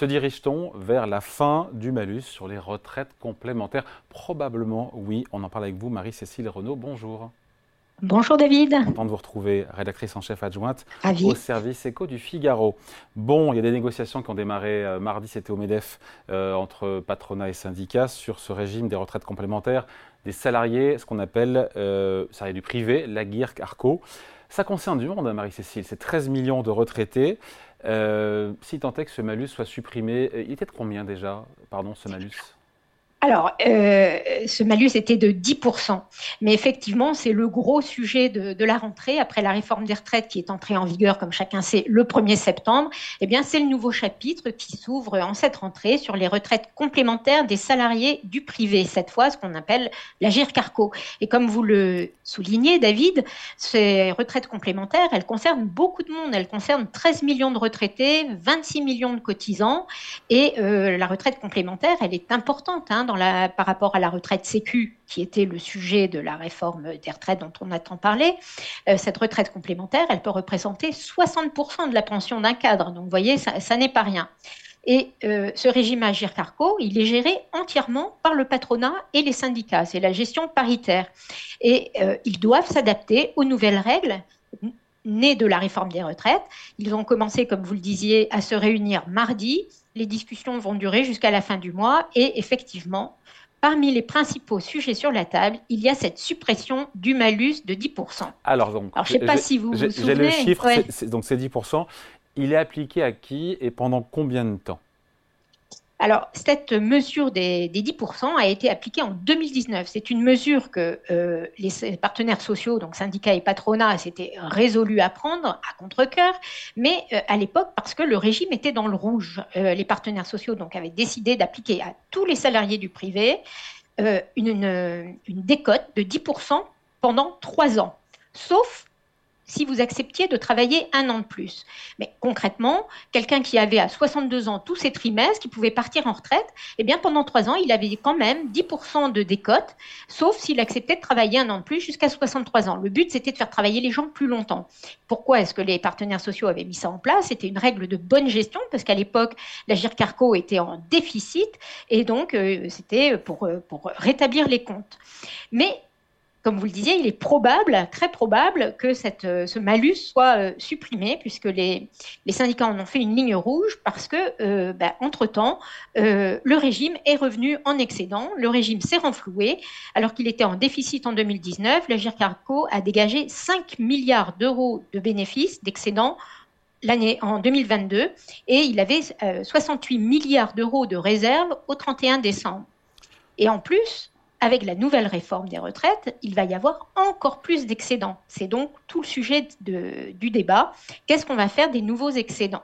Se dirige-t-on vers la fin du malus sur les retraites complémentaires? Probablement oui. On en parle avec vous, Marie-Cécile Renaud. Bonjour. Bonjour David. Content de vous retrouver, rédactrice en chef adjointe au service éco du Figaro. Bon, il y a des négociations qui ont démarré euh, mardi, c'était au MEDEF, euh, entre patronat et syndicats sur ce régime des retraites complémentaires des salariés, ce qu'on appelle euh, salariés du privé, la GIRC Arco. Ça concerne du monde, hein, Marie-Cécile, c'est 13 millions de retraités. Si tant est que ce malus soit supprimé, il était de combien déjà, pardon, ce malus? Alors, euh, ce malus était de 10%, mais effectivement, c'est le gros sujet de, la rentrée après la réforme des retraites qui est entrée en vigueur, comme chacun sait, le 1er septembre. Eh bien, c'est le nouveau chapitre qui s'ouvre en cette rentrée sur les retraites complémentaires des salariés du privé, cette fois ce qu'on appelle la GIRCARCO. Et comme vous le soulignez, David, ces retraites complémentaires, elles concernent beaucoup de monde. Elles concernent 13 millions de retraités, 26 millions de cotisants, et euh, la retraite complémentaire, elle est importante. Hein, par rapport à la retraite sécu, qui était le sujet de la réforme des retraites dont on a tant parlé, euh, cette retraite complémentaire, elle peut représenter 60% de la pension d'un cadre. Donc vous voyez, ça, n'est pas rien. Et euh, ce régime Agir Carco, il est géré entièrement par le patronat et les syndicats. C'est la gestion paritaire. Et euh, ils doivent s'adapter aux nouvelles règles nées de la réforme des retraites. Ils ont commencé, comme vous le disiez, à se réunir mardi. Les discussions vont durer jusqu'à la fin du mois et effectivement, parmi les principaux sujets sur la table, il y a cette suppression du malus de 10%. Alors, donc, je ne sais pas si vous vous souvenez. J'ai le chiffre, donc c'est 10%. Il est appliqué à qui et pendant combien de temps? Alors, cette mesure des, 10% a été appliquée en 2019. C'est une mesure que euh, les partenaires sociaux, donc syndicats et patronats, s'étaient résolus à prendre à contre-coeur, mais euh, à l'époque, parce que le régime était dans le rouge, euh, les partenaires sociaux avaient décidé d'appliquer à tous les salariés du privé une, une décote de 10% pendant trois ans, sauf si vous acceptiez de travailler un an de plus. Mais concrètement, quelqu'un qui avait à 62 ans tous ses trimestres, qui pouvait partir en retraite, eh bien pendant trois ans, il avait quand même 10% de décote, sauf s'il acceptait de travailler un an de plus jusqu'à 63 ans. Le but, c'était de faire travailler les gens plus longtemps. Pourquoi est-ce que les partenaires sociaux avaient mis ça en place? C'était une règle de bonne gestion, parce qu'à l'époque, la GIRCARCO était en déficit, et donc euh, c'était pour, euh, pour rétablir les comptes. Mais comme vous le disiez, il est probable, très probable, que cette, euh, ce malus soit euh, supprimé, puisque les, les, syndicats en ont fait une ligne rouge, parce que, euh, bah, entre-temps, le régime est revenu en excédent, le régime s'est renfloué, alors qu'il était en déficit en 2019, le GIRCARCO a dégagé 5 milliards d'euros de bénéfices, d'excédent, l'année en 2022, et il avait 68 milliards d'euros de réserves au 31 décembre. Et en plus, avec la nouvelle réforme des retraites, il va y avoir encore plus d'excédents. C'est donc tout le sujet du débat. Qu'est-ce qu'on va faire des nouveaux excédents?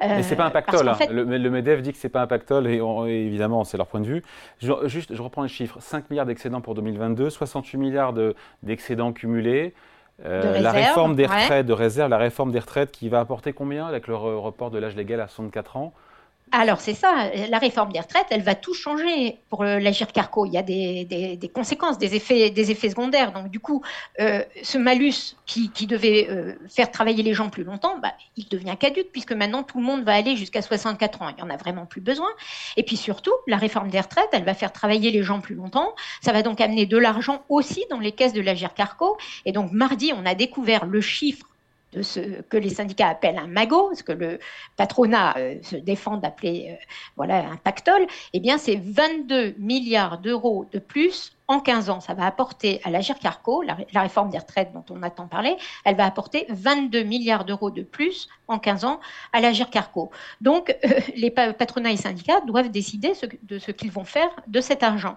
Mais c'est pas un pactole. Hein. Le, MEDEF dit que c'est pas un pactole et, évidemment c'est leur point de vue. Je, juste, je reprends les chiffres 5 milliards d'excédents pour 2022, 68 milliards d'excédents cumulés. Euh, la réforme des retraites, de réserve, la réforme des retraites qui va apporter combien avec le report de l'âge légal à 64 ans? Alors c'est ça, la réforme des retraites, elle va tout changer pour l'agir carco. Il y a des, conséquences, des effets, des effets secondaires. Donc du coup, euh, ce malus qui, devait euh, faire travailler les gens plus longtemps, bah, il devient caduque puisque maintenant tout le monde va aller jusqu'à 64 ans. Il n'y en a vraiment plus besoin. Et puis surtout, la réforme des retraites, elle va faire travailler les gens plus longtemps. Ça va donc amener de l'argent aussi dans les caisses de l'agir carco. Et donc mardi, on a découvert le chiffre de ce que les syndicats appellent un magot, ce que le patronat euh, se défend d'appeler euh, voilà, un pactole, eh bien c'est 22 milliards d'euros de plus en 15 ans. Ça va apporter à la GIRCARCO, la, réforme des retraites dont on a tant parlé, elle va apporter 22 milliards d'euros de plus en 15 ans à la GIRCARCO. Donc euh, les patronats et syndicats doivent décider de ce qu'ils vont faire de cet argent.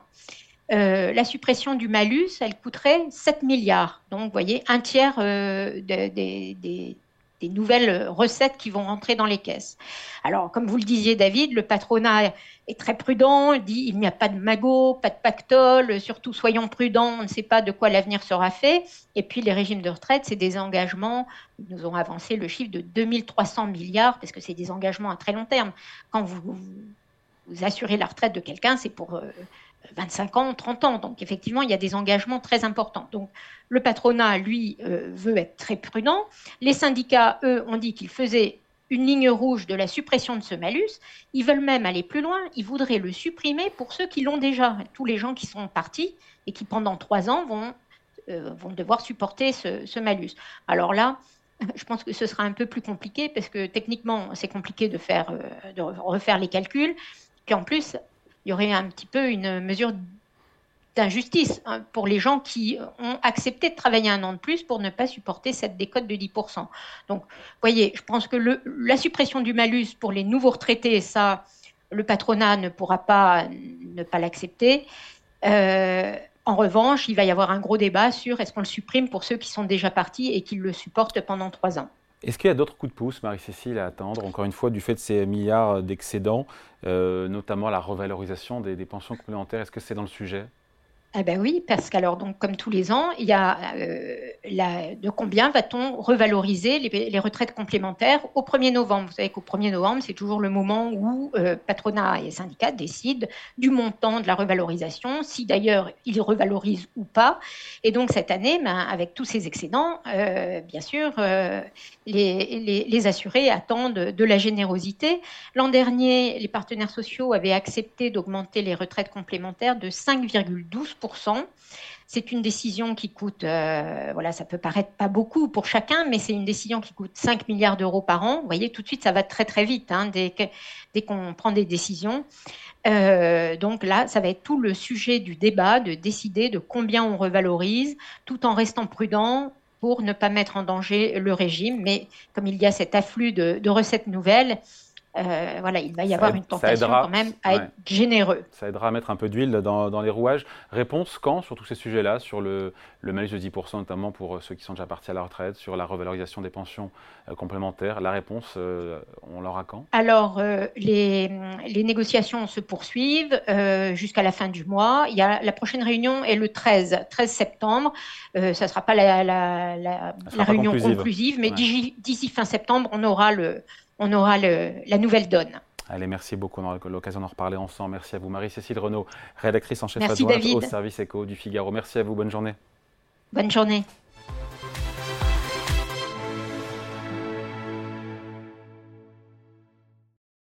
Euh, la suppression du malus, elle coûterait 7 milliards. Donc, vous voyez, un tiers euh, des, nouvelles recettes qui vont rentrer dans les caisses. Alors, comme vous le disiez, David, le patronat est très prudent. Il dit il n'y a pas de magot, pas de pactole, surtout soyons prudents, on ne sait pas de quoi l'avenir sera fait. Et puis, les régimes de retraite, c'est des engagements. Ils nous ont avancé le chiffre de 2300 milliards, parce que c'est des engagements à très long terme. Quand vous, assurez la retraite de quelqu'un, c'est pour. Euh, 25 ans, 30 ans. Donc effectivement, il y a des engagements très importants. Donc le patronat, lui, euh, veut être très prudent. Les syndicats, eux, ont dit qu'ils faisaient une ligne rouge de la suppression de ce malus. Ils veulent même aller plus loin. Ils voudraient le supprimer pour ceux qui l'ont déjà. Tous les gens qui sont partis et qui pendant trois ans vont, euh, vont devoir supporter ce, malus. Alors là, je pense que ce sera un peu plus compliqué parce que techniquement, c'est compliqué de, faire, euh, de refaire les calculs. Puis en plus, il y aurait un petit peu une mesure d'injustice hein, pour les gens qui ont accepté de travailler un an de plus pour ne pas supporter cette décote de 10%. Donc, vous voyez, je pense que la suppression du malus pour les nouveaux retraités, ça, le patronat ne pourra pas ne pas l'accepter. Euh, en revanche, il va y avoir un gros débat sur est-ce qu'on le supprime pour ceux qui sont déjà partis et qui le supportent pendant trois ans. Est-ce qu'il y a d'autres coups de pouce, Marie-Cécile, à attendre, encore une fois, du fait de ces milliards d'excédents, euh, notamment la revalorisation des pensions complémentaires? Est-ce que c'est dans le sujet? Ah ben oui, parce qu'alors, donc, comme tous les ans, il y a euh, de combien va-t-on revaloriser les, retraites complémentaires au 1er novembre? Vous savez qu'au 1er novembre, c'est toujours le moment où euh, patronat et syndicats décident du montant de la revalorisation, si d'ailleurs ils revalorisent ou pas. Et donc cette année, ben, avec tous ces excédents, euh, bien sûr, les, les, assurés attendent de la générosité. L'an dernier, les partenaires sociaux avaient accepté d'augmenter les retraites complémentaires de 5,12 c'est une décision qui coûte, euh, voilà, ça peut paraître pas beaucoup pour chacun, mais c'est une décision qui coûte 5 milliards d'euros par an. Vous voyez, tout de suite, ça va très très vite hein, dès, qu'on prend des décisions. Euh, donc là, ça va être tout le sujet du débat, de décider de combien on revalorise, tout en restant prudent pour ne pas mettre en danger le régime. Mais comme il y a cet afflux de recettes nouvelles, euh, voilà, il va y avoir une tentation quand même à être généreux. Ça aidera à mettre un peu d'huile dans, les rouages. Réponse quand sur tous ces sujets-là, sur le, malus de 10% notamment pour ceux qui sont déjà partis à la retraite, sur la revalorisation des pensions euh, complémentaires La réponse, euh, on l'aura quand? Alors, les, négociations se poursuivent jusqu'à la fin du mois. Il y a, la prochaine réunion est le 13, 13 septembre. ça ne sera pas la, réunion conclusive, mais d'ici fin septembre, on aura le on aura la nouvelle donne. Allez, merci beaucoup. On aura l'occasion d'en reparler ensemble. Merci à vous, Marie-Cécile Renaud, rédactrice en chef adjointe au service éco du Figaro. Merci à vous. Bonne journée. Bonne journée.